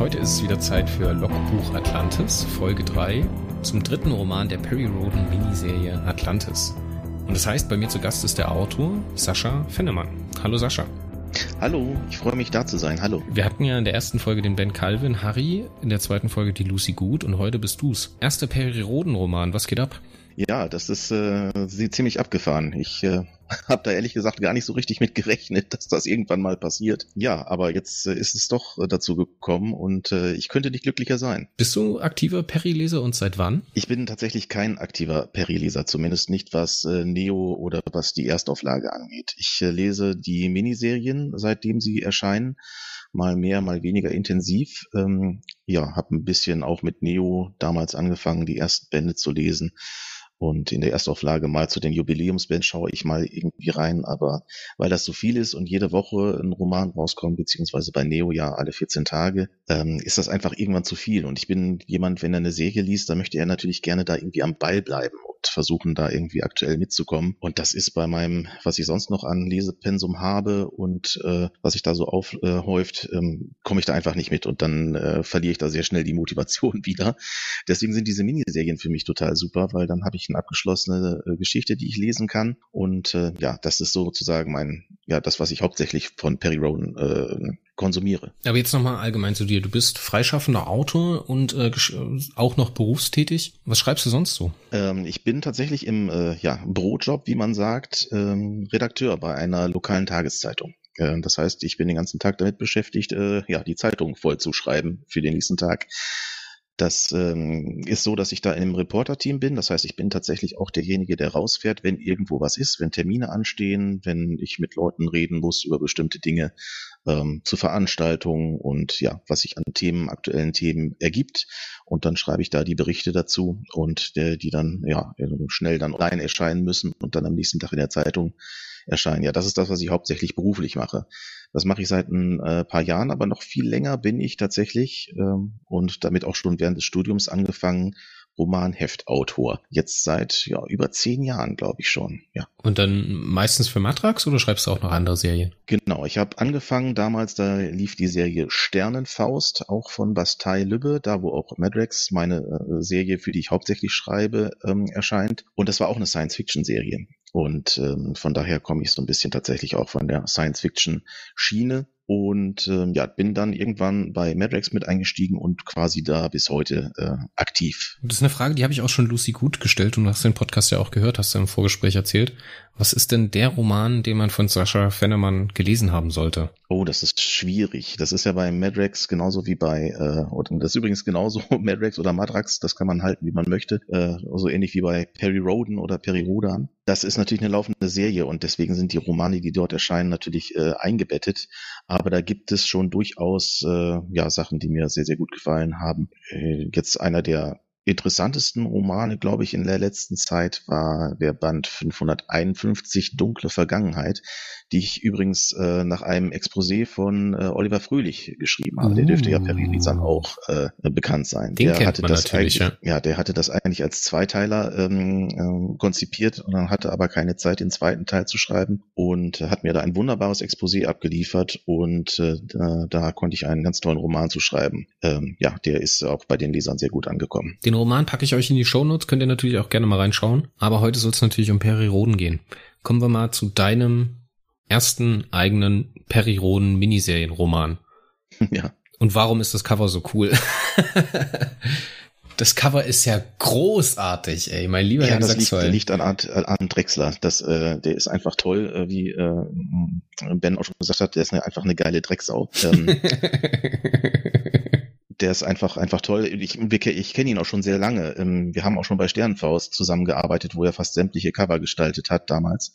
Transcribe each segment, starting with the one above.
Heute ist es wieder Zeit für Logbuch Atlantis, Folge 3, zum dritten Roman der Perry Roden Miniserie Atlantis. Und das heißt, bei mir zu Gast ist der Autor Sascha Fennemann. Hallo Sascha. Hallo, ich freue mich da zu sein. Hallo. Wir hatten ja in der ersten Folge den Ben Calvin, Harry, in der zweiten Folge die Lucy Good und heute bist du's. Erster Perry Roden Roman, was geht ab? Ja, das ist äh, ziemlich abgefahren. Ich äh, habe da ehrlich gesagt gar nicht so richtig mit gerechnet, dass das irgendwann mal passiert. Ja, aber jetzt äh, ist es doch äh, dazu gekommen und äh, ich könnte nicht glücklicher sein. Bist du aktiver Perry-Leser und seit wann? Ich bin tatsächlich kein aktiver Perry-Leser, zumindest nicht was Neo oder was die Erstauflage angeht. Ich lese die Miniserien, seitdem sie erscheinen mal mehr, mal weniger intensiv. Ähm, ja, habe ein bisschen auch mit Neo damals angefangen, die ersten Bände zu lesen. Und in der Erstauflage mal zu den Jubiläumsbands schaue ich mal irgendwie rein, aber weil das so viel ist und jede Woche ein Roman rauskommt, beziehungsweise bei Neo ja alle 14 Tage, ähm, ist das einfach irgendwann zu viel. Und ich bin jemand, wenn er eine Serie liest, dann möchte er natürlich gerne da irgendwie am Ball bleiben versuchen, da irgendwie aktuell mitzukommen. Und das ist bei meinem, was ich sonst noch an Lesepensum habe und äh, was sich da so aufhäuft, äh, ähm, komme ich da einfach nicht mit und dann äh, verliere ich da sehr schnell die Motivation wieder. Deswegen sind diese Miniserien für mich total super, weil dann habe ich eine abgeschlossene äh, Geschichte, die ich lesen kann. Und äh, ja, das ist sozusagen mein, ja, das, was ich hauptsächlich von Perry Rowan äh, konsumiere. Aber jetzt nochmal allgemein zu dir. Du bist freischaffender Autor und äh, auch noch berufstätig. Was schreibst du sonst so? Ähm, ich bin tatsächlich im äh, ja, Brotjob, wie man sagt, ähm, Redakteur bei einer lokalen Tageszeitung. Äh, das heißt, ich bin den ganzen Tag damit beschäftigt, äh, ja, die Zeitung voll zu schreiben für den nächsten Tag. Das ähm, ist so, dass ich da einem Reporter-Team bin. Das heißt, ich bin tatsächlich auch derjenige, der rausfährt, wenn irgendwo was ist, wenn Termine anstehen, wenn ich mit Leuten reden muss über bestimmte Dinge ähm, zu Veranstaltungen und ja, was sich an Themen, aktuellen Themen ergibt. Und dann schreibe ich da die Berichte dazu und der, die dann ja schnell dann online erscheinen müssen und dann am nächsten Tag in der Zeitung erscheinen. Ja, das ist das, was ich hauptsächlich beruflich mache. Das mache ich seit ein äh, paar Jahren, aber noch viel länger bin ich tatsächlich ähm, und damit auch schon während des Studiums angefangen, Romanheftautor. Jetzt seit ja, über zehn Jahren, glaube ich schon. Ja. Und dann meistens für Matrax oder schreibst du auch noch andere Serien? Genau, ich habe angefangen damals, da lief die Serie Sternenfaust, auch von Bastei Lübbe, da wo auch Madrax, meine äh, Serie, für die ich hauptsächlich schreibe, ähm, erscheint. Und das war auch eine Science-Fiction-Serie. Und ähm, von daher komme ich so ein bisschen tatsächlich auch von der Science-Fiction-Schiene und ähm, ja, bin dann irgendwann bei Madrex mit eingestiegen und quasi da bis heute äh, aktiv. Das ist eine Frage, die habe ich auch schon Lucy gut gestellt und du hast den Podcast ja auch gehört, hast du im Vorgespräch erzählt. Was ist denn der Roman, den man von Sascha Fennemann gelesen haben sollte? Oh, das ist schwierig. Das ist ja bei Madrex genauso wie bei, äh, und das ist übrigens genauso Madrex oder Madrax, das kann man halten, wie man möchte. Äh, so ähnlich wie bei Perry Roden oder Perry Rodan. Das ist natürlich eine laufende Serie und deswegen sind die Romane, die dort erscheinen, natürlich äh, eingebettet. Aber da gibt es schon durchaus äh, ja Sachen, die mir sehr, sehr gut gefallen haben. Äh, jetzt einer der interessantesten Romane, glaube ich, in der letzten Zeit war der Band 551 Dunkle Vergangenheit, die ich übrigens äh, nach einem Exposé von äh, Oliver Fröhlich geschrieben habe. Der dürfte ja per oh. auch äh, bekannt sein. Den der kennt hatte man das natürlich, eigentlich, ja. ja, der hatte das eigentlich als Zweiteiler ähm, äh, konzipiert und dann hatte aber keine Zeit, den zweiten Teil zu schreiben und hat mir da ein wunderbares Exposé abgeliefert und äh, da, da konnte ich einen ganz tollen Roman zu schreiben. Ähm, ja, der ist auch bei den Lesern sehr gut angekommen. Den Roman packe ich euch in die Shownotes, könnt ihr natürlich auch gerne mal reinschauen. Aber heute soll es natürlich um Peri Roden gehen. Kommen wir mal zu deinem ersten eigenen Periroden Miniserienroman. Ja. Und warum ist das Cover so cool? das Cover ist ja großartig, ey, mein lieber ja, Herr das liegt, liegt an, Art, an Drexler. Das, äh, der ist einfach toll, äh, wie äh, Ben auch schon gesagt hat, der ist eine, einfach eine geile Drecksau. Ähm, der ist einfach einfach toll. Ich, ich kenne ihn auch schon sehr lange. Ähm, wir haben auch schon bei Sternenfaust zusammengearbeitet, wo er fast sämtliche Cover gestaltet hat damals.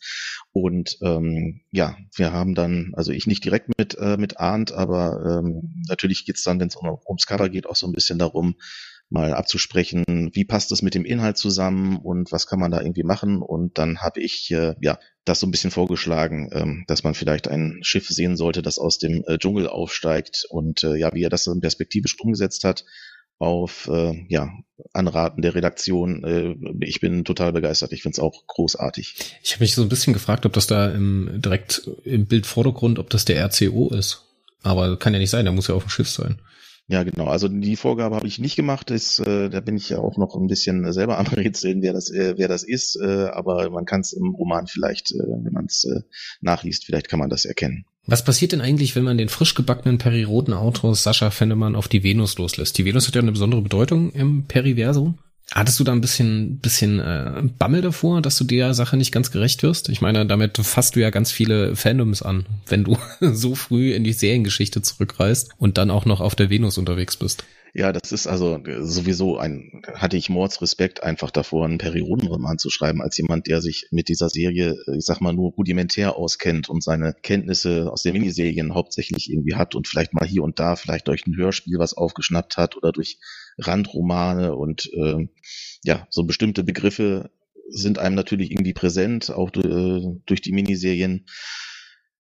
Und ähm, ja, wir haben dann, also ich nicht direkt mit äh, mit Arndt, aber ähm, natürlich geht's dann, wenn es um, ums Cover geht, auch so ein bisschen darum, mal abzusprechen, wie passt das mit dem Inhalt zusammen und was kann man da irgendwie machen. Und dann habe ich äh, ja das so ein bisschen vorgeschlagen, ähm, dass man vielleicht ein Schiff sehen sollte, das aus dem äh, Dschungel aufsteigt und äh, ja, wie er das dann perspektivisch umgesetzt hat auf äh, ja Anraten der Redaktion. Äh, ich bin total begeistert. Ich finde es auch großartig. Ich habe mich so ein bisschen gefragt, ob das da im, direkt im Bildvordergrund, ob das der RCO ist. Aber kann ja nicht sein, der muss ja auf dem Schiff sein. Ja, genau. Also die Vorgabe habe ich nicht gemacht. Das, äh, da bin ich ja auch noch ein bisschen selber am Rätseln, wer das, äh, wer das ist. Äh, aber man kann es im Roman vielleicht, äh, wenn man es äh, nachliest, vielleicht kann man das erkennen. Was passiert denn eigentlich, wenn man den frisch gebackenen Peri-Roten-Autor Sascha Fennemann auf die Venus loslässt? Die Venus hat ja eine besondere Bedeutung im Periversum. Hattest du da ein bisschen, bisschen äh, Bammel davor, dass du der Sache nicht ganz gerecht wirst? Ich meine, damit fasst du ja ganz viele Fandoms an, wenn du so früh in die Seriengeschichte zurückreist und dann auch noch auf der Venus unterwegs bist. Ja, das ist also sowieso ein, hatte ich Mordsrespekt einfach davor, einen Periodenroman zu schreiben, als jemand, der sich mit dieser Serie, ich sag mal, nur rudimentär auskennt und seine Kenntnisse aus den Miniserien hauptsächlich irgendwie hat und vielleicht mal hier und da vielleicht durch ein Hörspiel was aufgeschnappt hat oder durch Randromane und äh, ja, so bestimmte Begriffe sind einem natürlich irgendwie präsent, auch äh, durch die Miniserien.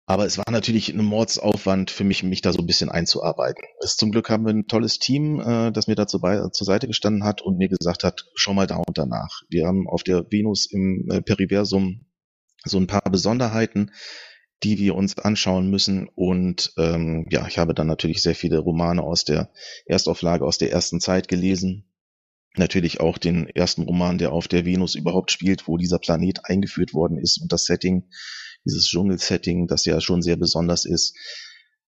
Aber es war natürlich ein Mordsaufwand für mich, mich da so ein bisschen einzuarbeiten. Es, zum Glück haben wir ein tolles Team, äh, das mir dazu bei, zur Seite gestanden hat und mir gesagt hat, schau mal da und danach. Wir haben auf der Venus im äh, Periversum so ein paar Besonderheiten, die wir uns anschauen müssen. Und ähm, ja, ich habe dann natürlich sehr viele Romane aus der Erstauflage, aus der ersten Zeit gelesen. Natürlich auch den ersten Roman, der auf der Venus überhaupt spielt, wo dieser Planet eingeführt worden ist und das Setting, dieses Dschungelsetting, das ja schon sehr besonders ist.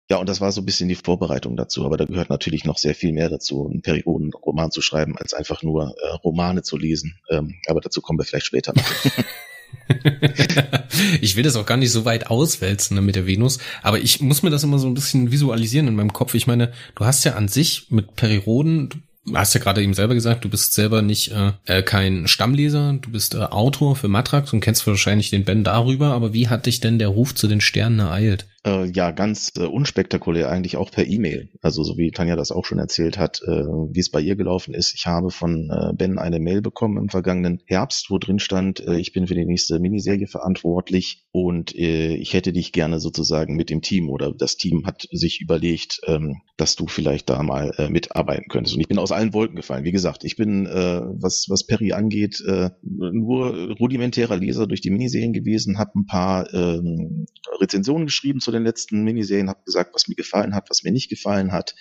Ja, und das war so ein bisschen die Vorbereitung dazu, aber da gehört natürlich noch sehr viel mehr dazu, einen Periodenroman zu schreiben, als einfach nur äh, Romane zu lesen. Ähm, aber dazu kommen wir vielleicht später noch. ich will das auch gar nicht so weit auswälzen ne, mit der Venus, aber ich muss mir das immer so ein bisschen visualisieren in meinem Kopf. Ich meine, du hast ja an sich mit Periroden, du hast ja gerade eben selber gesagt, du bist selber nicht äh, äh, kein Stammleser, du bist äh, Autor für Matrax und kennst wahrscheinlich den Ben darüber, aber wie hat dich denn der Ruf zu den Sternen ereilt? Äh, ja, ganz äh, unspektakulär eigentlich auch per E-Mail. Also so wie Tanja das auch schon erzählt hat, äh, wie es bei ihr gelaufen ist. Ich habe von äh, Ben eine Mail bekommen im vergangenen Herbst, wo drin stand, äh, ich bin für die nächste Miniserie verantwortlich und äh, ich hätte dich gerne sozusagen mit dem Team oder das Team hat sich überlegt, ähm, dass du vielleicht da mal mitarbeiten könntest. Und ich bin aus allen Wolken gefallen. Wie gesagt, ich bin, was, was Perry angeht, nur rudimentärer Leser durch die Miniserien gewesen, habe ein paar ähm, Rezensionen geschrieben zu den letzten Miniserien, habe gesagt, was mir gefallen hat, was mir nicht gefallen hat.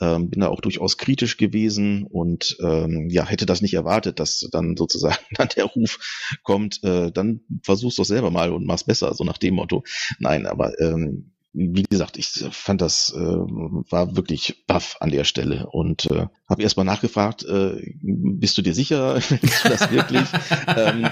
Ähm, bin da auch durchaus kritisch gewesen und ähm, ja, hätte das nicht erwartet, dass dann sozusagen dann der Ruf kommt, äh, dann versuch's doch selber mal und mach's besser, so nach dem Motto. Nein, aber ähm, wie gesagt, ich fand das äh, war wirklich baff an der Stelle und äh, habe erstmal nachgefragt, äh, bist du dir sicher, bist du das wirklich? ähm,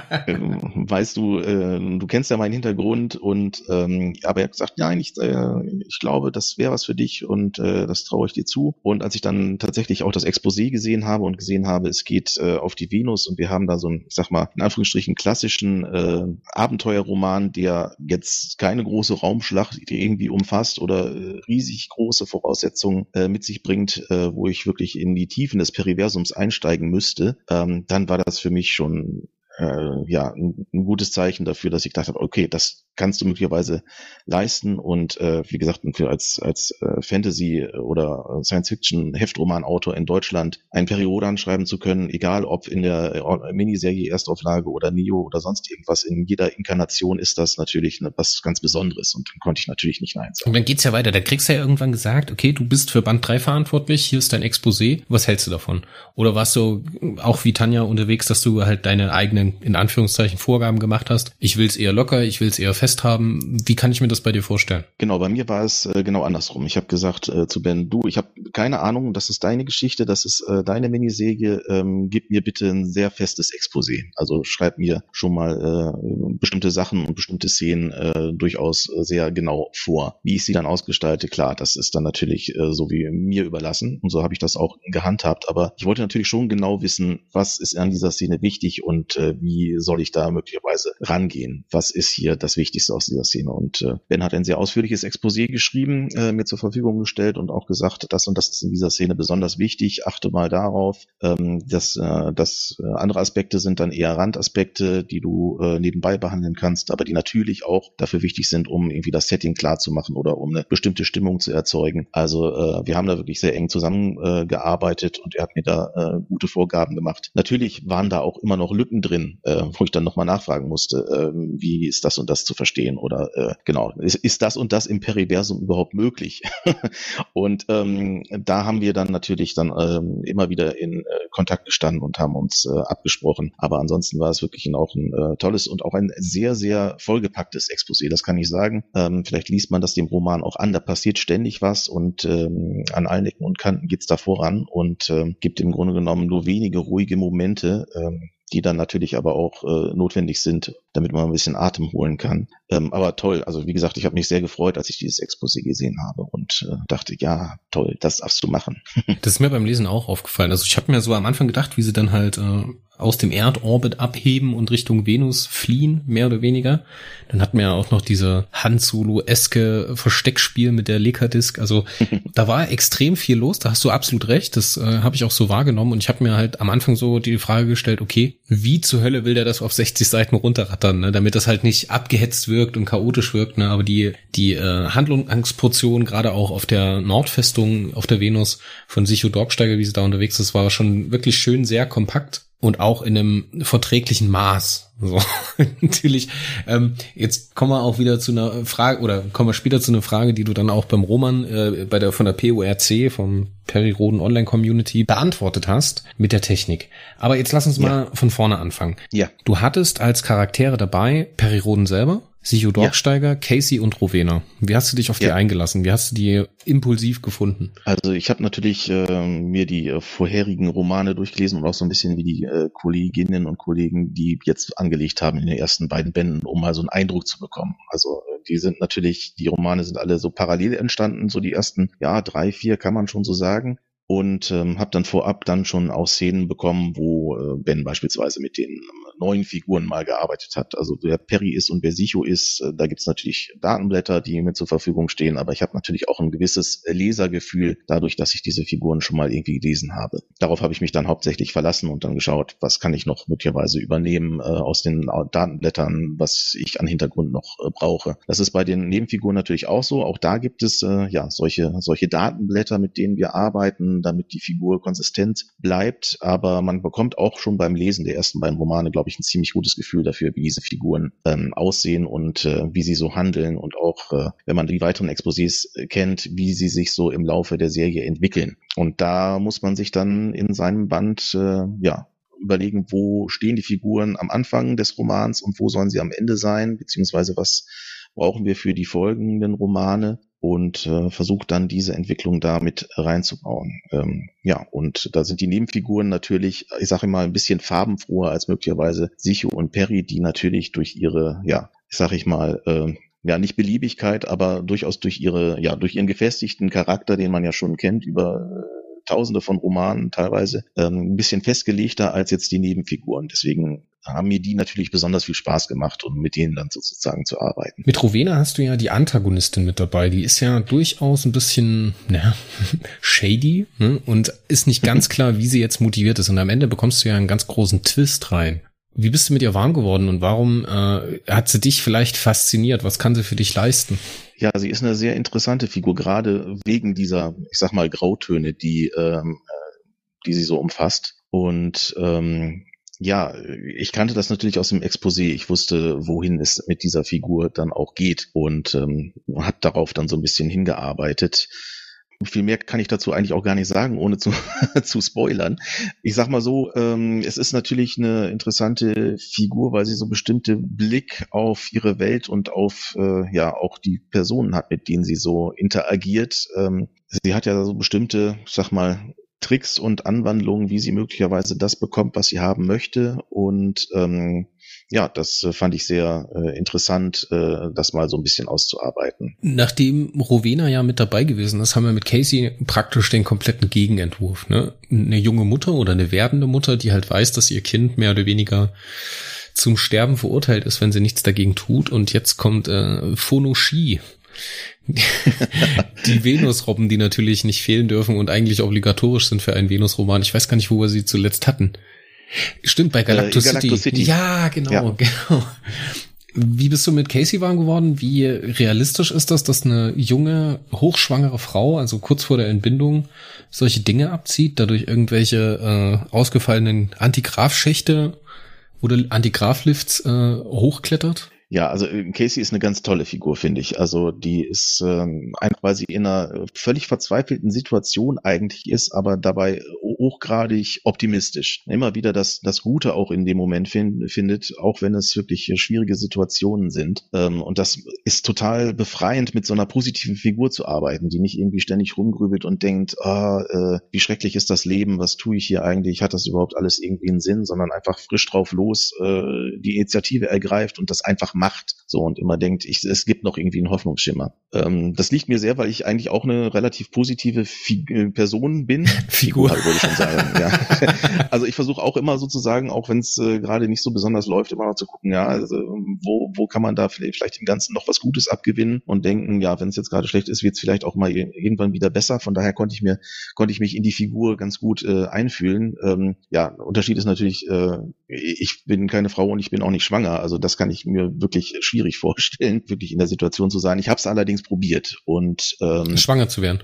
weißt du, äh, du kennst ja meinen Hintergrund und ähm, aber er hat gesagt, nein, ich, äh, ich glaube, das wäre was für dich und äh, das traue ich dir zu. Und als ich dann tatsächlich auch das Exposé gesehen habe und gesehen habe, es geht äh, auf die Venus und wir haben da so einen, ich sag mal, in Anführungsstrichen klassischen äh, Abenteuerroman, der jetzt keine große Raumschlacht irgendwie umfasst oder äh, riesig große Voraussetzungen äh, mit sich bringt, äh, wo ich wirklich in die Tiefen des Periversums einsteigen müsste, ähm, dann war das für mich schon äh, ja ein, ein, gutes Zeichen dafür, dass ich gedacht habe, okay, das kannst du möglicherweise leisten und äh, wie gesagt, als als äh, Fantasy oder Science-Fiction Heftromanautor in Deutschland ein Periode anschreiben zu können, egal ob in der äh, Miniserie Erstauflage oder Neo oder sonst irgendwas, in jeder Inkarnation ist das natürlich ne, was ganz Besonderes und dann konnte ich natürlich nicht nein sagen. Und dann geht's ja weiter, da kriegst du ja irgendwann gesagt, okay, du bist für Band 3 verantwortlich, hier ist dein Exposé, was hältst du davon? Oder warst du auch wie Tanja unterwegs, dass du halt deine eigenen in Anführungszeichen Vorgaben gemacht hast? Ich will's eher locker, ich will's eher fest fest haben. Wie kann ich mir das bei dir vorstellen? Genau, bei mir war es äh, genau andersrum. Ich habe gesagt äh, zu Ben, du, ich habe keine Ahnung, das ist deine Geschichte, das ist äh, deine Miniserie, ähm, gib mir bitte ein sehr festes Exposé. Also schreib mir schon mal äh, bestimmte Sachen und bestimmte Szenen äh, durchaus äh, sehr genau vor. Wie ich sie dann ausgestalte, klar, das ist dann natürlich äh, so wie mir überlassen und so habe ich das auch gehandhabt. Aber ich wollte natürlich schon genau wissen, was ist an dieser Szene wichtig und äh, wie soll ich da möglicherweise rangehen? Was ist hier das Wichtigste? Wichtigste aus dieser Szene. Und äh, Ben hat ein sehr ausführliches Exposé geschrieben, äh, mir zur Verfügung gestellt und auch gesagt, das und das ist in dieser Szene besonders wichtig. Achte mal darauf. Ähm, dass, äh, dass äh, andere Aspekte sind dann eher Randaspekte, die du äh, nebenbei behandeln kannst, aber die natürlich auch dafür wichtig sind, um irgendwie das Setting klar zu machen oder um eine bestimmte Stimmung zu erzeugen. Also äh, wir haben da wirklich sehr eng zusammengearbeitet äh, und er hat mir da äh, gute Vorgaben gemacht. Natürlich waren da auch immer noch Lücken drin, äh, wo ich dann nochmal nachfragen musste, äh, wie ist das und das zu verstehen oder äh, genau, ist, ist das und das im Periversum überhaupt möglich? und ähm, da haben wir dann natürlich dann ähm, immer wieder in äh, Kontakt gestanden und haben uns äh, abgesprochen. Aber ansonsten war es wirklich auch ein äh, tolles und auch ein sehr, sehr vollgepacktes Exposé, das kann ich sagen. Ähm, vielleicht liest man das dem Roman auch an, da passiert ständig was und ähm, an allen Ecken und Kanten geht's da voran und ähm, gibt im Grunde genommen nur wenige ruhige Momente, ähm, die dann natürlich aber auch äh, notwendig sind, damit man ein bisschen Atem holen kann. Ähm, aber toll, also wie gesagt, ich habe mich sehr gefreut, als ich dieses Exposé gesehen habe und äh, dachte, ja, toll, das darfst du machen. das ist mir beim Lesen auch aufgefallen. Also ich habe mir so am Anfang gedacht, wie sie dann halt äh, aus dem Erdorbit abheben und Richtung Venus fliehen, mehr oder weniger. Dann hatten wir ja auch noch diese Han Solo-eske Versteckspiel mit der Lekadisk. Also da war extrem viel los, da hast du absolut recht, das äh, habe ich auch so wahrgenommen und ich habe mir halt am Anfang so die Frage gestellt, okay, wie zur Hölle will der das auf 60 Seiten runterrattern, ne? damit das halt nicht abgehetzt wirkt und chaotisch wirkt, ne? aber die, die äh, Handlungsportion, gerade auch auf der Nordfestung, auf der Venus von Sicho Dorpsteiger, wie sie da unterwegs ist, war schon wirklich schön sehr kompakt und auch in einem verträglichen Maß. So, natürlich. Ähm, jetzt kommen wir auch wieder zu einer Frage oder kommen wir später zu einer Frage, die du dann auch beim Roman äh, bei der von der PORC vom Periroden Online Community beantwortet hast mit der Technik. Aber jetzt lass uns mal von vorne anfangen. Ja. Du hattest als Charaktere dabei Periroden selber, Sicho Dorfsteiger, ja. Casey und Rowena. Wie hast du dich auf ja. die eingelassen? Wie hast du die impulsiv gefunden? Also ich habe natürlich äh, mir die äh, vorherigen Romane durchgelesen und auch so ein bisschen wie die äh, Kolleginnen und Kollegen, die jetzt angelegt haben in den ersten beiden Bänden, um mal so einen Eindruck zu bekommen. Also äh, die sind natürlich, die Romane sind alle so parallel entstanden, so die ersten, ja, drei, vier kann man schon so sagen und ähm, habe dann vorab dann schon auch Szenen bekommen, wo äh, Ben beispielsweise mit den neuen Figuren mal gearbeitet hat. Also wer Perry ist und wer Sicho ist, äh, da gibt's natürlich Datenblätter, die mir zur Verfügung stehen, aber ich habe natürlich auch ein gewisses Lesergefühl dadurch, dass ich diese Figuren schon mal irgendwie gelesen habe. Darauf habe ich mich dann hauptsächlich verlassen und dann geschaut, was kann ich noch möglicherweise übernehmen äh, aus den Datenblättern, was ich an Hintergrund noch äh, brauche. Das ist bei den Nebenfiguren natürlich auch so. Auch da gibt es äh, ja solche solche Datenblätter, mit denen wir arbeiten, damit die Figur konsistent bleibt. Aber man bekommt auch schon beim Lesen der ersten beiden Romane, glaube ich, ein ziemlich gutes Gefühl dafür, wie diese Figuren ähm, aussehen und äh, wie sie so handeln und auch, äh, wenn man die weiteren Exposés äh, kennt, wie sie sich so im Laufe der Serie entwickeln. Und da muss man sich dann in seinem Band äh, ja überlegen, wo stehen die Figuren am Anfang des Romans und wo sollen sie am Ende sein, beziehungsweise was brauchen wir für die folgenden Romane und äh, versucht dann diese Entwicklung damit reinzubauen. Ähm, ja, und da sind die Nebenfiguren natürlich, ich sage mal, ein bisschen farbenfroher als möglicherweise Sicho und Perry, die natürlich durch ihre, ja, ich sage ich mal, äh, ja, nicht Beliebigkeit, aber durchaus durch ihre, ja, durch ihren gefestigten Charakter, den man ja schon kennt, über äh, tausende von Romanen teilweise, ähm, ein bisschen festgelegter als jetzt die Nebenfiguren. Deswegen haben mir die natürlich besonders viel Spaß gemacht, um mit denen dann sozusagen zu arbeiten. Mit Rowena hast du ja die Antagonistin mit dabei. Die ist ja durchaus ein bisschen na, shady ne? und ist nicht ganz klar, wie sie jetzt motiviert ist. Und am Ende bekommst du ja einen ganz großen Twist rein. Wie bist du mit ihr warm geworden und warum äh, hat sie dich vielleicht fasziniert? Was kann sie für dich leisten? Ja, sie ist eine sehr interessante Figur, gerade wegen dieser, ich sag mal, Grautöne, die, ähm, äh, die sie so umfasst. Und ähm, ja, ich kannte das natürlich aus dem Exposé. Ich wusste, wohin es mit dieser Figur dann auch geht und ähm, hat darauf dann so ein bisschen hingearbeitet. Viel mehr kann ich dazu eigentlich auch gar nicht sagen, ohne zu, zu spoilern. Ich sag mal so, ähm, es ist natürlich eine interessante Figur, weil sie so bestimmte Blick auf ihre Welt und auf äh, ja auch die Personen hat, mit denen sie so interagiert. Ähm, sie hat ja so bestimmte, sag mal, Tricks und Anwandlungen, wie sie möglicherweise das bekommt, was sie haben möchte. Und ähm, ja, das äh, fand ich sehr äh, interessant, äh, das mal so ein bisschen auszuarbeiten. Nachdem Rowena ja mit dabei gewesen ist, haben wir mit Casey praktisch den kompletten Gegenentwurf. Ne? Eine junge Mutter oder eine werdende Mutter, die halt weiß, dass ihr Kind mehr oder weniger zum Sterben verurteilt ist, wenn sie nichts dagegen tut. Und jetzt kommt äh, Phonoshi die Venus-Robben, die natürlich nicht fehlen dürfen und eigentlich obligatorisch sind für einen Venus-Roman. Ich weiß gar nicht, wo wir sie zuletzt hatten. Stimmt, bei Galactus, äh, Galactus City. City. Ja, genau, ja. genau. Wie bist du mit Casey warm geworden? Wie realistisch ist das, dass eine junge, hochschwangere Frau, also kurz vor der Entbindung, solche Dinge abzieht, dadurch irgendwelche äh, ausgefallenen Antigraf-Schächte oder Antigraf-Lifts äh, hochklettert? Ja, also äh, Casey ist eine ganz tolle Figur, finde ich. Also die ist ähm, einfach, weil sie in einer völlig verzweifelten Situation eigentlich ist, aber dabei hochgradig optimistisch. Immer wieder das, das Gute auch in dem Moment find, findet, auch wenn es wirklich schwierige Situationen sind. Ähm, und das ist total befreiend, mit so einer positiven Figur zu arbeiten, die nicht irgendwie ständig rumgrübelt und denkt, ah, äh, wie schrecklich ist das Leben, was tue ich hier eigentlich, hat das überhaupt alles irgendwie einen Sinn, sondern einfach frisch drauf los äh, die Initiative ergreift und das einfach macht. So und immer denkt, ich, es gibt noch irgendwie einen Hoffnungsschimmer. Ähm, das liegt mir sehr, weil ich eigentlich auch eine relativ positive Fig äh, Person bin. Figur. Figur würde ich schon sagen. ja. Also ich versuche auch immer sozusagen, auch wenn es äh, gerade nicht so besonders läuft, immer noch zu gucken, ja, also, wo, wo kann man da vielleicht, im Ganzen noch was Gutes abgewinnen und denken, ja, wenn es jetzt gerade schlecht ist, wird es vielleicht auch mal irgendwann wieder besser. Von daher konnte ich mir, konnte ich mich in die Figur ganz gut äh, einfühlen. Ähm, ja, Unterschied ist natürlich, äh, ich bin keine Frau und ich bin auch nicht schwanger. Also das kann ich mir wirklich schwierig vorstellen, wirklich in der Situation zu sein. Ich habe es allerdings probiert und ähm, schwanger zu werden.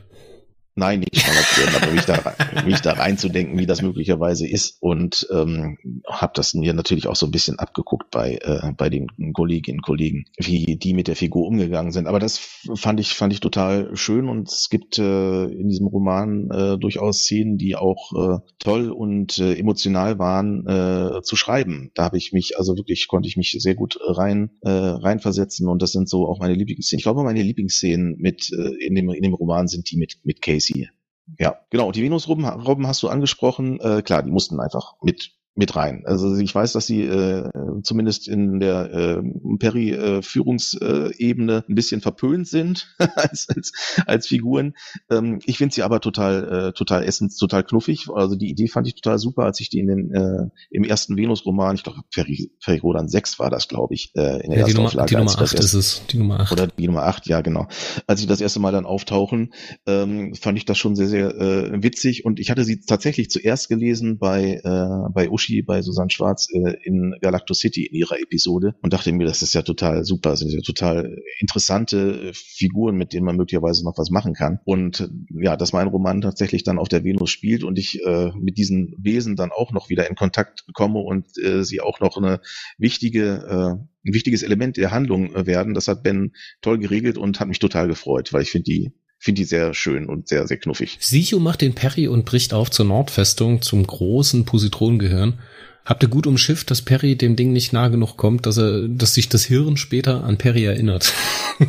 Nein, nicht Standardisierung, aber mich da, mich da reinzudenken, wie das möglicherweise ist. Und ähm, habe das mir natürlich auch so ein bisschen abgeguckt bei, äh, bei den Kolleginnen und Kollegen, wie die mit der Figur umgegangen sind. Aber das fand ich, fand ich total schön und es gibt äh, in diesem Roman äh, durchaus Szenen, die auch äh, toll und äh, emotional waren äh, zu schreiben. Da habe ich mich, also wirklich konnte ich mich sehr gut rein, äh, reinversetzen und das sind so auch meine Lieblingsszenen. Ich glaube, meine Lieblingsszenen mit äh, in, dem, in dem Roman sind die mit, mit Casey Casey. Ja, genau. Die Venusrobben hast du angesprochen. Äh, klar, die mussten einfach mit mit rein. Also ich weiß, dass sie äh, zumindest in der äh, Perry-Führungsebene äh, ein bisschen verpönt sind als, als, als Figuren. Ähm, ich finde sie aber total, äh, total essens, total knuffig. Also die Idee fand ich total super, als ich die in den äh, im ersten Venus-Roman, ich glaube Perry, Perry Rodan 6 war das, glaube ich, äh, in der ja, ersten die Nummer, Auflage. Die Nummer 8 ist es, die Nummer 8. Oder die Nummer 8, ja genau. Als sie das erste Mal dann auftauchen, ähm, fand ich das schon sehr, sehr äh, witzig und ich hatte sie tatsächlich zuerst gelesen bei, äh, bei Uschi Sushi bei Susanne Schwarz äh, in Galactus City in ihrer Episode und dachte mir, das ist ja total super, das sind ja total interessante äh, Figuren, mit denen man möglicherweise noch was machen kann. Und äh, ja, dass mein Roman tatsächlich dann auf der Venus spielt und ich äh, mit diesen Wesen dann auch noch wieder in Kontakt komme und äh, sie auch noch eine wichtige äh, ein wichtiges Element der Handlung äh, werden. Das hat Ben toll geregelt und hat mich total gefreut, weil ich finde die finde die sehr schön und sehr, sehr knuffig. Sichu macht den Perry und bricht auf zur Nordfestung zum großen Positronengehirn Habt ihr gut umschifft, dass Perry dem Ding nicht nah genug kommt, dass er, dass sich das Hirn später an Perry erinnert?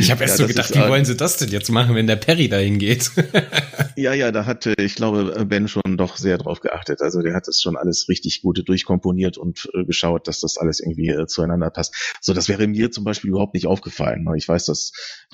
ich habe erst ja, so gedacht, wie wollen sie das denn jetzt machen, wenn der Perry dahin geht? ja, ja, da hatte, ich glaube, Ben schon doch sehr drauf geachtet. Also der hat das schon alles richtig gut durchkomponiert und äh, geschaut, dass das alles irgendwie äh, zueinander passt. So, das wäre mir zum Beispiel überhaupt nicht aufgefallen. Ich weiß, dass,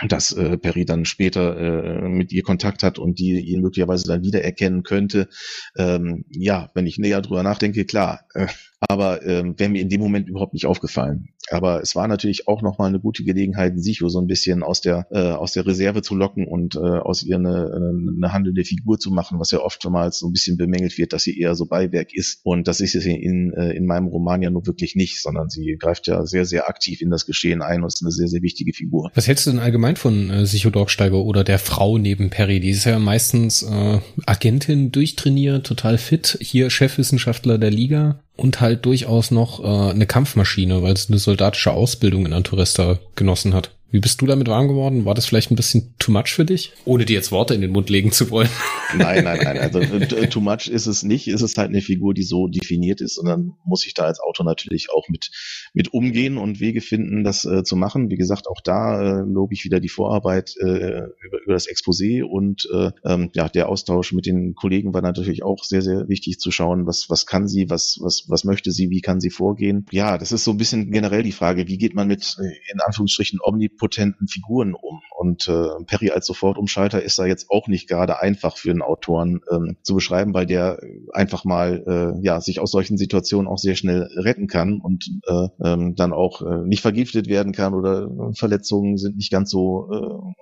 dass äh, Perry dann später äh, mit ihr Kontakt hat und die ihn möglicherweise dann wiedererkennen könnte. Ähm, ja, wenn ich näher drüber nachdenke, klar. Äh, aber ähm, wäre mir in dem Moment überhaupt nicht aufgefallen. Aber es war natürlich auch nochmal eine gute Gelegenheit, Sicho so ein bisschen aus der äh, aus der Reserve zu locken und äh, aus ihr eine, eine handelnde Figur zu machen, was ja oftmals so ein bisschen bemängelt wird, dass sie eher so Beiwerk ist. Und das ist es in, äh, in meinem Roman ja nur wirklich nicht, sondern sie greift ja sehr, sehr aktiv in das Geschehen ein und ist eine sehr, sehr wichtige Figur. Was hältst du denn allgemein von äh, Sicho Dorfsteiger oder der Frau neben Perry? Die ist ja meistens äh, Agentin durchtrainiert, total fit, hier Chefwissenschaftler der Liga und halt durchaus noch äh, eine Kampfmaschine, weil es eine soldatische Ausbildung in Antoresta genossen hat. Wie bist du damit warm geworden? War das vielleicht ein bisschen too much für dich? Ohne dir jetzt Worte in den Mund legen zu wollen. Nein, nein, nein. Also äh, too much ist es nicht. Es ist halt eine Figur, die so definiert ist. Und dann muss ich da als Autor natürlich auch mit, mit umgehen und Wege finden, das äh, zu machen. Wie gesagt, auch da äh, lobe ich wieder die Vorarbeit äh, über, über das Exposé und äh, ähm, ja, der Austausch mit den Kollegen war natürlich auch sehr, sehr wichtig zu schauen, was, was kann sie, was, was, was möchte sie, wie kann sie vorgehen. Ja, das ist so ein bisschen generell die Frage, wie geht man mit äh, in Anführungsstrichen Omnipotenten potenten Figuren um. Und äh, Perry als Sofortumschalter ist da jetzt auch nicht gerade einfach für einen Autoren ähm, zu beschreiben, weil der einfach mal äh, ja sich aus solchen Situationen auch sehr schnell retten kann und äh, ähm, dann auch äh, nicht vergiftet werden kann oder Verletzungen sind nicht ganz so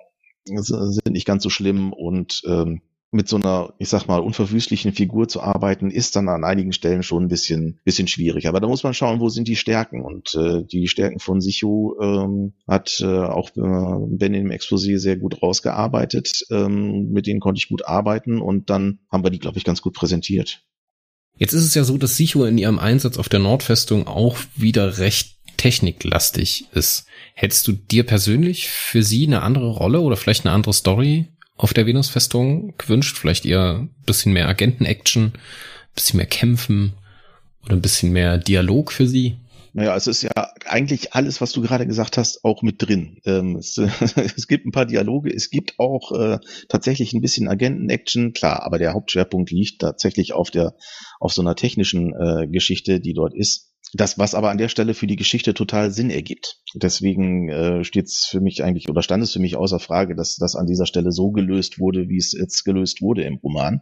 äh, sind nicht ganz so schlimm und ähm, mit so einer, ich sag mal, unverwüstlichen Figur zu arbeiten, ist dann an einigen Stellen schon ein bisschen, bisschen schwierig. Aber da muss man schauen, wo sind die Stärken. Und äh, die Stärken von Sicho ähm, hat äh, auch äh, Ben im Exposé sehr gut rausgearbeitet. Ähm, mit denen konnte ich gut arbeiten und dann haben wir die, glaube ich, ganz gut präsentiert. Jetzt ist es ja so, dass Sicho in ihrem Einsatz auf der Nordfestung auch wieder recht techniklastig ist. Hättest du dir persönlich für sie eine andere Rolle oder vielleicht eine andere Story auf der Venusfestung gewünscht? Vielleicht eher bisschen mehr Agenten-Action, bisschen mehr Kämpfen oder ein bisschen mehr Dialog für sie? Naja, es ist ja eigentlich alles, was du gerade gesagt hast, auch mit drin. Ähm, es, es, gibt ein paar Dialoge, es gibt auch äh, tatsächlich ein bisschen Agenten-Action, klar, aber der Hauptschwerpunkt liegt tatsächlich auf der, auf so einer technischen äh, Geschichte, die dort ist. Das, was aber an der Stelle für die Geschichte total Sinn ergibt. Deswegen äh, steht es für mich eigentlich oder stand es für mich außer Frage, dass das an dieser Stelle so gelöst wurde, wie es jetzt gelöst wurde im Roman.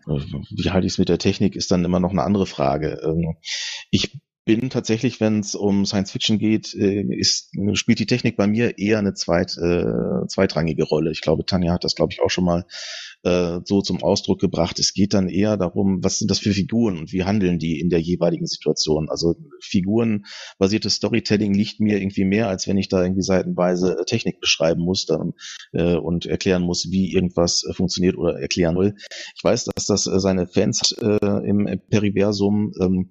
Wie halte ich es mit der Technik, ist dann immer noch eine andere Frage. Ähm, ich bin tatsächlich, wenn es um Science Fiction geht, äh, ist, spielt die Technik bei mir eher eine zweit, äh, zweitrangige Rolle. Ich glaube, Tanja hat das, glaube ich, auch schon mal äh, so zum Ausdruck gebracht. Es geht dann eher darum, was sind das für Figuren und wie handeln die in der jeweiligen Situation. Also figurenbasiertes Storytelling liegt mir irgendwie mehr, als wenn ich da irgendwie seitenweise äh, Technik beschreiben muss dann, äh, und erklären muss, wie irgendwas funktioniert oder erklären will. Ich weiß, dass das seine Fans äh, im Periversum ähm,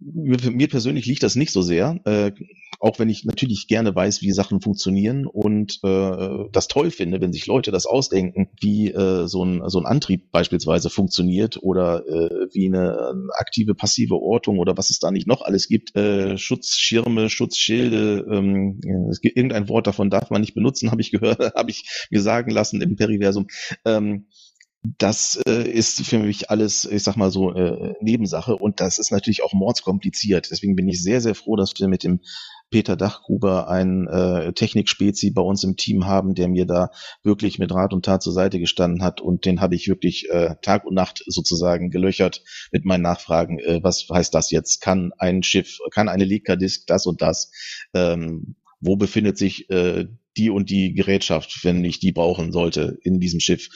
mir persönlich liegt das nicht so sehr, äh, auch wenn ich natürlich gerne weiß, wie Sachen funktionieren und äh, das toll finde, wenn sich Leute das ausdenken, wie äh, so, ein, so ein Antrieb beispielsweise funktioniert oder äh, wie eine, eine aktive, passive Ortung oder was es da nicht noch alles gibt, äh, Schutzschirme, Schutzschilde, ähm, es gibt irgendein Wort davon darf man nicht benutzen, habe ich gehört, habe ich mir sagen lassen im Periversum. Ähm, das äh, ist für mich alles, ich sag mal so, äh, Nebensache und das ist natürlich auch mordskompliziert. Deswegen bin ich sehr, sehr froh, dass wir mit dem Peter Dachgruber einen äh, Technikspezi bei uns im Team haben, der mir da wirklich mit Rat und Tat zur Seite gestanden hat und den habe ich wirklich äh, Tag und Nacht sozusagen gelöchert mit meinen Nachfragen. Äh, was heißt das jetzt? Kann ein Schiff, kann eine Leica-Disk das und das? Ähm, wo befindet sich äh, die und die Gerätschaft, wenn ich die brauchen sollte in diesem Schiff?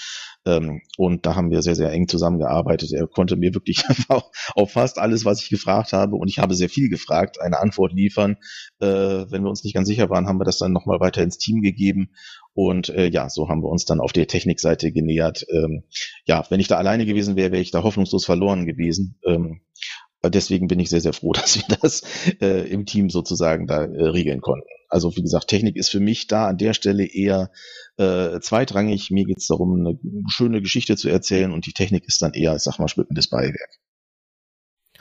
Ähm, und da haben wir sehr, sehr eng zusammengearbeitet. Er konnte mir wirklich auf fast alles, was ich gefragt habe, und ich habe sehr viel gefragt, eine Antwort liefern. Äh, wenn wir uns nicht ganz sicher waren, haben wir das dann nochmal weiter ins Team gegeben. Und äh, ja, so haben wir uns dann auf der Technikseite genähert. Ähm, ja, wenn ich da alleine gewesen wäre, wäre ich da hoffnungslos verloren gewesen. Ähm, deswegen bin ich sehr, sehr froh, dass wir das äh, im Team sozusagen da äh, regeln konnten. Also wie gesagt, Technik ist für mich da an der Stelle eher äh, zweitrangig. Mir geht es darum, eine schöne Geschichte zu erzählen und die Technik ist dann eher, ich sag mal, schmückendes Beiwerk.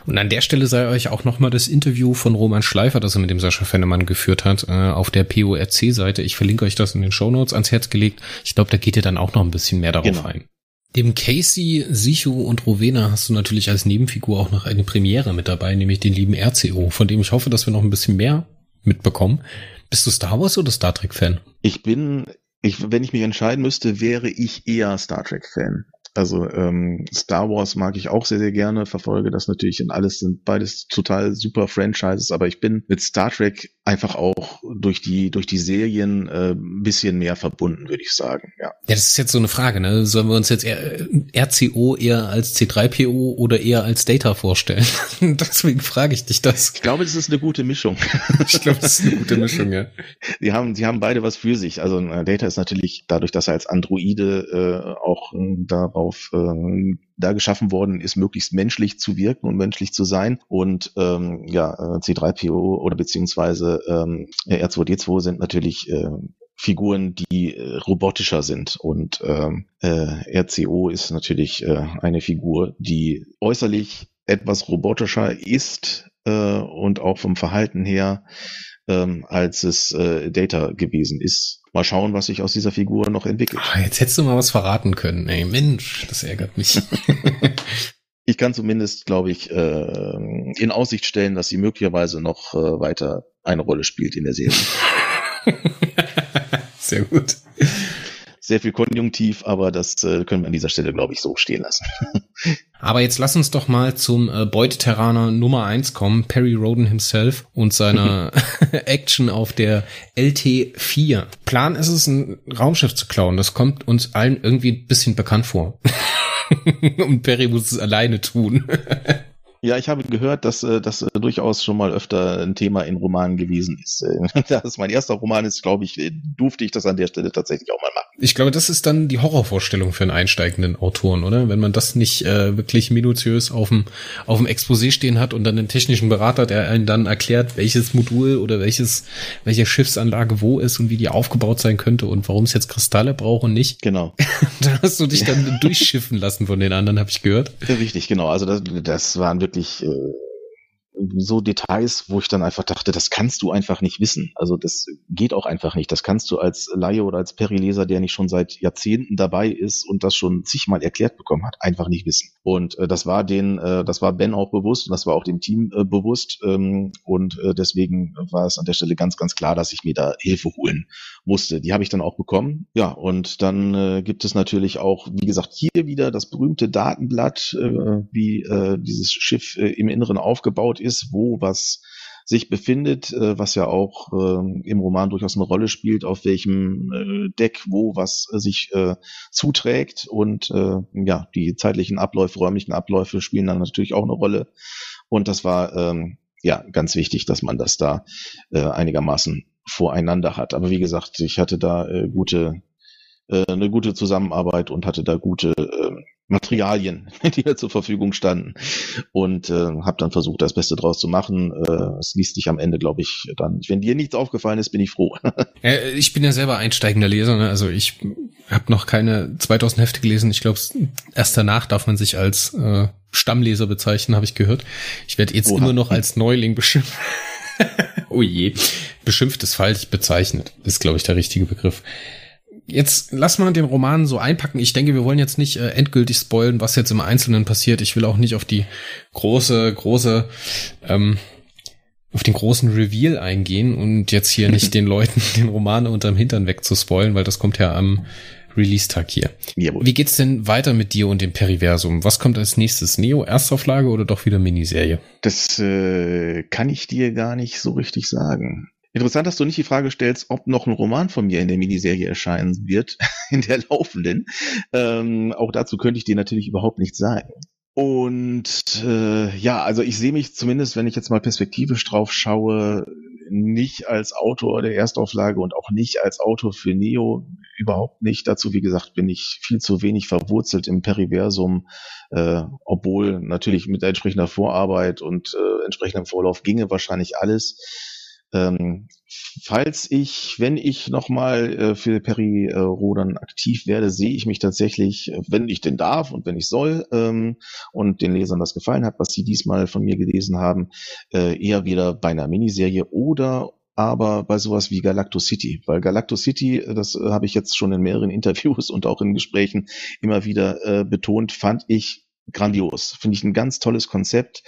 Und an der Stelle sei euch auch nochmal das Interview von Roman Schleifer, das er mit dem Sascha Fennemann geführt hat, äh, auf der PORC-Seite. Ich verlinke euch das in den Show Notes ans Herz gelegt. Ich glaube, da geht ihr dann auch noch ein bisschen mehr darauf genau. ein. Dem Casey, Sichu und Rowena hast du natürlich als Nebenfigur auch noch eine Premiere mit dabei, nämlich den lieben RCO, von dem ich hoffe, dass wir noch ein bisschen mehr mitbekommen. Bist du Star Wars oder Star Trek Fan? Ich bin ich, wenn ich mich entscheiden müsste, wäre ich eher Star Trek Fan. Also ähm, Star Wars mag ich auch sehr, sehr gerne, verfolge das natürlich in alles, sind beides total super Franchises, aber ich bin mit Star Trek einfach auch durch die, durch die Serien äh, ein bisschen mehr verbunden, würde ich sagen. Ja. ja, das ist jetzt so eine Frage, ne? Sollen wir uns jetzt eher, RCO eher als C3PO oder eher als Data vorstellen? Deswegen frage ich dich das. Ich glaube, das ist eine gute Mischung. ich glaube, das ist eine gute Mischung, ja. Sie haben, sie haben beide was für sich. Also äh, Data ist natürlich dadurch, dass er als Androide äh, auch äh, darauf auf äh, da geschaffen worden ist, möglichst menschlich zu wirken und menschlich zu sein. Und ähm, ja, äh, C3PO oder beziehungsweise ähm, R2D2 sind natürlich äh, Figuren, die äh, robotischer sind. Und ähm, äh, RCO ist natürlich äh, eine Figur, die äußerlich etwas robotischer ist äh, und auch vom Verhalten her, ähm, als es äh, Data gewesen ist mal schauen, was sich aus dieser Figur noch entwickelt. Ah, jetzt hättest du mal was verraten können. Ey, Mensch, das ärgert mich. ich kann zumindest, glaube ich, äh, in Aussicht stellen, dass sie möglicherweise noch äh, weiter eine Rolle spielt in der Serie. Sehr gut sehr viel Konjunktiv, aber das äh, können wir an dieser Stelle, glaube ich, so stehen lassen. aber jetzt lass uns doch mal zum äh, Beuteteraner Nummer eins kommen, Perry Roden himself und seiner Action auf der LT4. Plan ist es, ein Raumschiff zu klauen. Das kommt uns allen irgendwie ein bisschen bekannt vor. und Perry muss es alleine tun. Ja, ich habe gehört, dass äh, das äh, durchaus schon mal öfter ein Thema in Romanen gewesen ist. Äh, da es mein erster Roman ist, glaube ich, äh, durfte ich das an der Stelle tatsächlich auch mal machen. ich glaube, das ist dann die Horrorvorstellung für einen einsteigenden Autoren, oder? Wenn man das nicht äh, wirklich minutiös auf dem, auf dem Exposé stehen hat und dann den technischen Berater, der einen dann erklärt, welches Modul oder welches, welche Schiffsanlage wo ist und wie die aufgebaut sein könnte und warum es jetzt Kristalle braucht und nicht. Genau. da hast du dich dann durchschiffen lassen von den anderen, habe ich gehört. Ja, richtig, genau. Also das, das waren wirklich äh, so Details, wo ich dann einfach dachte, das kannst du einfach nicht wissen. Also das geht auch einfach nicht. Das kannst du als Laie oder als Perileser, der nicht schon seit Jahrzehnten dabei ist und das schon zigmal erklärt bekommen hat, einfach nicht wissen. Und äh, das war den, äh, das war Ben auch bewusst und das war auch dem Team äh, bewusst. Ähm, und äh, deswegen war es an der Stelle ganz, ganz klar, dass ich mir da Hilfe holen musste. Die habe ich dann auch bekommen. Ja, und dann äh, gibt es natürlich auch, wie gesagt, hier wieder das berühmte Datenblatt, äh, wie äh, dieses Schiff äh, im Inneren aufgebaut ist, wo was sich befindet, äh, was ja auch äh, im Roman durchaus eine Rolle spielt, auf welchem äh, Deck wo was äh, sich zuträgt und ja, die zeitlichen Abläufe, räumlichen Abläufe spielen dann natürlich auch eine Rolle und das war ähm, ja ganz wichtig, dass man das da einigermaßen voreinander hat. Aber wie gesagt, ich hatte da gute eine gute Zusammenarbeit und hatte da gute äh, Materialien, die mir zur Verfügung standen und äh, habe dann versucht, das Beste draus zu machen. Äh, es liest sich am Ende, glaube ich, dann. Wenn dir nichts aufgefallen ist, bin ich froh. ja, ich bin ja selber einsteigender Leser, ne? also ich habe noch keine 2000 Hefte gelesen. Ich glaube, erst danach darf man sich als äh, Stammleser bezeichnen, habe ich gehört. Ich werde jetzt Oha. immer noch als Neuling beschimpft. oh je, beschimpft ist falsch bezeichnet, ist glaube ich der richtige Begriff jetzt lass mal den Roman so einpacken. Ich denke, wir wollen jetzt nicht äh, endgültig spoilen, was jetzt im Einzelnen passiert. Ich will auch nicht auf die große, große, ähm, auf den großen Reveal eingehen und jetzt hier nicht den Leuten den Roman unterm Hintern wegzuspoilen, weil das kommt ja am Release-Tag hier. Jawohl. Wie geht's denn weiter mit dir und dem Periversum? Was kommt als nächstes? Neo, Erstauflage oder doch wieder Miniserie? Das äh, kann ich dir gar nicht so richtig sagen. Interessant, dass du nicht die Frage stellst, ob noch ein Roman von mir in der Miniserie erscheinen wird, in der laufenden. Ähm, auch dazu könnte ich dir natürlich überhaupt nichts sagen. Und äh, ja, also ich sehe mich zumindest, wenn ich jetzt mal perspektivisch drauf schaue, nicht als Autor der Erstauflage und auch nicht als Autor für Neo, überhaupt nicht. Dazu, wie gesagt, bin ich viel zu wenig verwurzelt im Periversum, äh, obwohl natürlich mit entsprechender Vorarbeit und äh, entsprechendem Vorlauf ginge wahrscheinlich alles. Ähm, falls ich, wenn ich nochmal äh, für Peri äh, aktiv werde, sehe ich mich tatsächlich, äh, wenn ich denn darf und wenn ich soll ähm, und den Lesern das gefallen hat, was sie diesmal von mir gelesen haben, äh, eher wieder bei einer Miniserie oder aber bei sowas wie Galacto City, weil Galacto City, äh, das äh, habe ich jetzt schon in mehreren Interviews und auch in Gesprächen immer wieder äh, betont, fand ich grandios. Finde ich ein ganz tolles Konzept,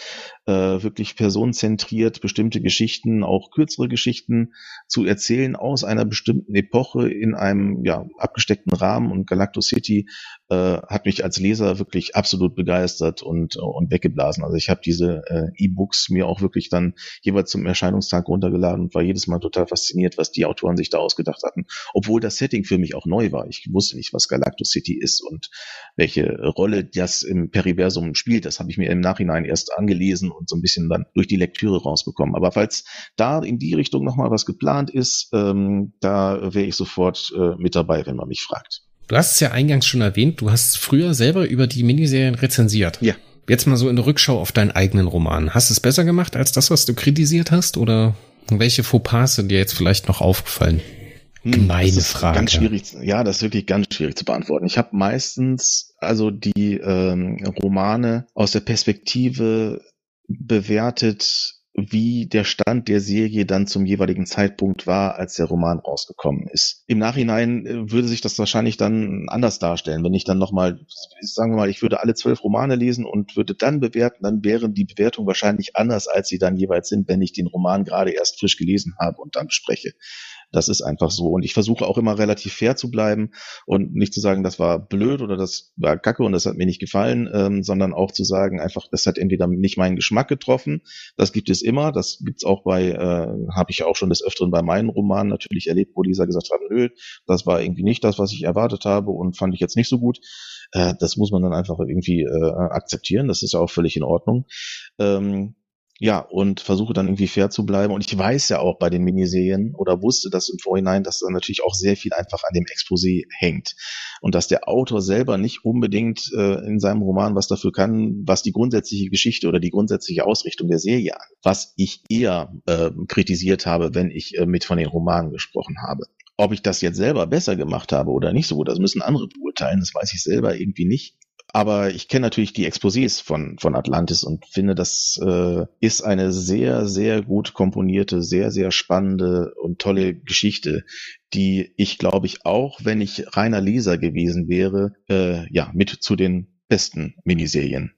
äh, wirklich personenzentriert, bestimmte Geschichten, auch kürzere Geschichten zu erzählen aus einer bestimmten Epoche in einem ja, abgesteckten Rahmen. Und Galacto City äh, hat mich als Leser wirklich absolut begeistert und, und weggeblasen. Also ich habe diese äh, E-Books mir auch wirklich dann jeweils zum Erscheinungstag runtergeladen und war jedes Mal total fasziniert, was die Autoren sich da ausgedacht hatten. Obwohl das Setting für mich auch neu war. Ich wusste nicht, was Galacto City ist und welche Rolle das im Periversum spielt. Das habe ich mir im Nachhinein erst angelesen und so ein bisschen dann durch die Lektüre rausbekommen. Aber falls da in die Richtung nochmal was geplant ist, ähm, da wäre ich sofort äh, mit dabei, wenn man mich fragt. Du hast es ja eingangs schon erwähnt, du hast früher selber über die Miniserien rezensiert. Ja. Jetzt mal so in der Rückschau auf deinen eigenen Roman. Hast du es besser gemacht als das, was du kritisiert hast? Oder welche Fauxpas sind dir jetzt vielleicht noch aufgefallen? Hm, Gemeine das ist Frage. Ganz schwierig, ja, das ist wirklich ganz schwierig zu beantworten. Ich habe meistens also die ähm, Romane aus der Perspektive bewertet, wie der Stand der Serie dann zum jeweiligen Zeitpunkt war, als der Roman rausgekommen ist. Im Nachhinein äh, würde sich das wahrscheinlich dann anders darstellen, wenn ich dann nochmal, sagen wir mal, ich würde alle zwölf Romane lesen und würde dann bewerten, dann wären die Bewertungen wahrscheinlich anders, als sie dann jeweils sind, wenn ich den Roman gerade erst frisch gelesen habe und dann bespreche. Das ist einfach so. Und ich versuche auch immer relativ fair zu bleiben und nicht zu sagen, das war blöd oder das war kacke und das hat mir nicht gefallen, ähm, sondern auch zu sagen, einfach, das hat entweder nicht meinen Geschmack getroffen. Das gibt es immer. Das gibt's auch bei, äh, habe ich auch schon des Öfteren bei meinen Romanen natürlich erlebt, wo Lisa gesagt hat, nö, das war irgendwie nicht das, was ich erwartet habe und fand ich jetzt nicht so gut. Äh, das muss man dann einfach irgendwie äh, akzeptieren. Das ist ja auch völlig in Ordnung. Ähm, ja, und versuche dann irgendwie fair zu bleiben. Und ich weiß ja auch bei den Miniserien oder wusste das im Vorhinein, dass da natürlich auch sehr viel einfach an dem Exposé hängt. Und dass der Autor selber nicht unbedingt äh, in seinem Roman was dafür kann, was die grundsätzliche Geschichte oder die grundsätzliche Ausrichtung der Serie an. Was ich eher äh, kritisiert habe, wenn ich äh, mit von den Romanen gesprochen habe. Ob ich das jetzt selber besser gemacht habe oder nicht so gut, das müssen andere beurteilen, das weiß ich selber irgendwie nicht. Aber ich kenne natürlich die Exposés von, von Atlantis und finde, das äh, ist eine sehr, sehr gut komponierte, sehr, sehr spannende und tolle Geschichte, die ich, glaube ich, auch wenn ich reiner Leser gewesen wäre, äh, ja, mit zu den besten Miniserien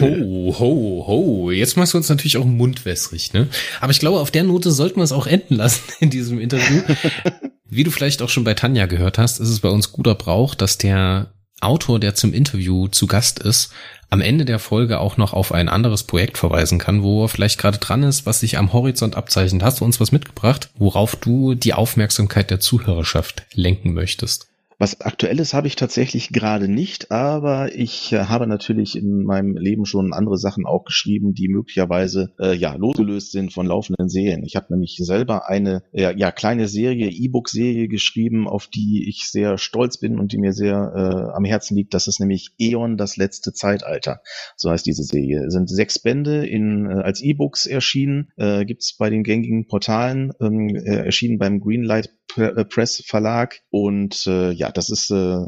Ho, ho, ho. Jetzt machst du uns natürlich auch mundwässrig, ne? Aber ich glaube, auf der Note sollten wir es auch enden lassen in diesem Interview. Wie du vielleicht auch schon bei Tanja gehört hast, ist es bei uns guter Brauch, dass der Autor, der zum Interview zu Gast ist, am Ende der Folge auch noch auf ein anderes Projekt verweisen kann, wo er vielleicht gerade dran ist, was sich am Horizont abzeichnet. Hast du uns was mitgebracht, worauf du die Aufmerksamkeit der Zuhörerschaft lenken möchtest? Was aktuelles habe ich tatsächlich gerade nicht, aber ich äh, habe natürlich in meinem Leben schon andere Sachen auch geschrieben, die möglicherweise äh, ja losgelöst sind von laufenden Serien. Ich habe nämlich selber eine ja, ja kleine Serie, E-Book-Serie geschrieben, auf die ich sehr stolz bin und die mir sehr äh, am Herzen liegt. Das ist nämlich Eon, das letzte Zeitalter. So heißt diese Serie. Es sind sechs Bände in, äh, als E-Books erschienen, äh, gibt es bei den gängigen Portalen, ähm, äh, erschienen beim Greenlight Press Verlag und äh, ja, das ist äh,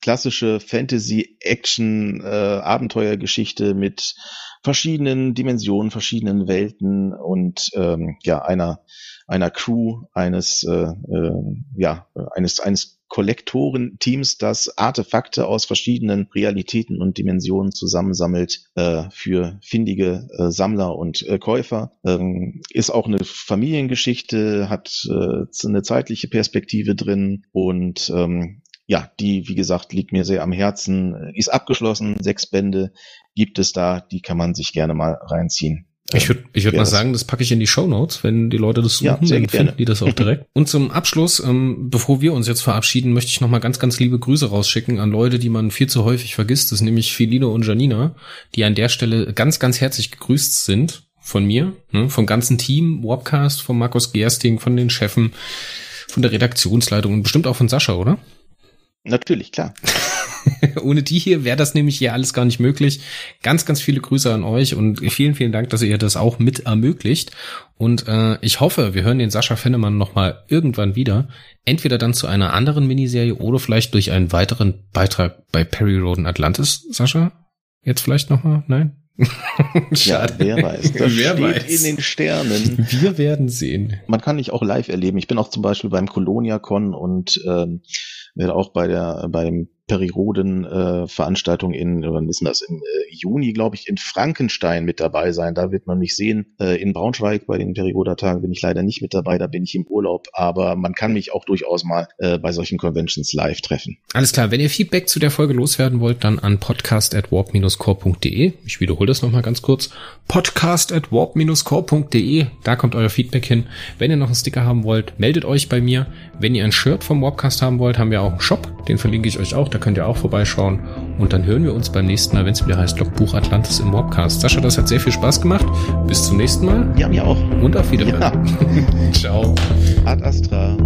klassische Fantasy-Action-Abenteuergeschichte äh, mit verschiedenen Dimensionen, verschiedenen Welten und ähm, ja einer einer Crew eines äh, äh, ja eines eines Kollektorenteams, das Artefakte aus verschiedenen Realitäten und Dimensionen zusammensammelt äh, für findige äh, Sammler und äh, Käufer. Ähm, ist auch eine Familiengeschichte, hat äh, eine zeitliche Perspektive drin und ähm, ja, die, wie gesagt, liegt mir sehr am Herzen, ist abgeschlossen, sechs Bände gibt es da, die kann man sich gerne mal reinziehen. Ich würde ich würd mal sagen, das packe ich in die Show Notes, wenn die Leute das suchen, ja, dann finden gerne. die das auch direkt. Und zum Abschluss, ähm, bevor wir uns jetzt verabschieden, möchte ich noch mal ganz, ganz liebe Grüße rausschicken an Leute, die man viel zu häufig vergisst. Das sind nämlich Filino und Janina, die an der Stelle ganz, ganz herzlich gegrüßt sind von mir, ne, vom ganzen Team, Wobcast, von Markus Gersting, von den Chefen, von der Redaktionsleitung und bestimmt auch von Sascha, oder? Natürlich, klar. Ohne die hier wäre das nämlich hier alles gar nicht möglich. Ganz, ganz viele Grüße an euch und vielen, vielen Dank, dass ihr das auch mit ermöglicht. Und äh, ich hoffe, wir hören den Sascha Fennemann nochmal irgendwann wieder. Entweder dann zu einer anderen Miniserie oder vielleicht durch einen weiteren Beitrag bei Perry Roden Atlantis. Sascha? Jetzt vielleicht nochmal? Nein? Schade. Ja, wer weiß. Das wer steht weiß. in den Sternen. Wir werden sehen. Man kann mich auch live erleben. Ich bin auch zum Beispiel beim Colonia-Con und ähm, auch bei der beim Periroden-Veranstaltung äh, in, wann ist denn das, im äh, Juni, glaube ich, in Frankenstein mit dabei sein. Da wird man mich sehen. Äh, in Braunschweig bei den Periroda-Tagen bin ich leider nicht mit dabei, da bin ich im Urlaub, aber man kann mich auch durchaus mal äh, bei solchen Conventions live treffen. Alles klar, wenn ihr Feedback zu der Folge loswerden wollt, dann an podcast at warp-core.de. Ich wiederhole das nochmal ganz kurz. podcast at warp-core.de, da kommt euer Feedback hin. Wenn ihr noch einen Sticker haben wollt, meldet euch bei mir. Wenn ihr ein Shirt vom Warpcast haben wollt, haben wir auch einen Shop, den verlinke ich euch auch. Da könnt ihr auch vorbeischauen. Und dann hören wir uns beim nächsten Mal, wenn es wieder heißt Logbuch Atlantis im Webcast. Sascha, das hat sehr viel Spaß gemacht. Bis zum nächsten Mal. Ja, mir auch. Und auf Wiedersehen. Ja. Ciao. Ad Astra.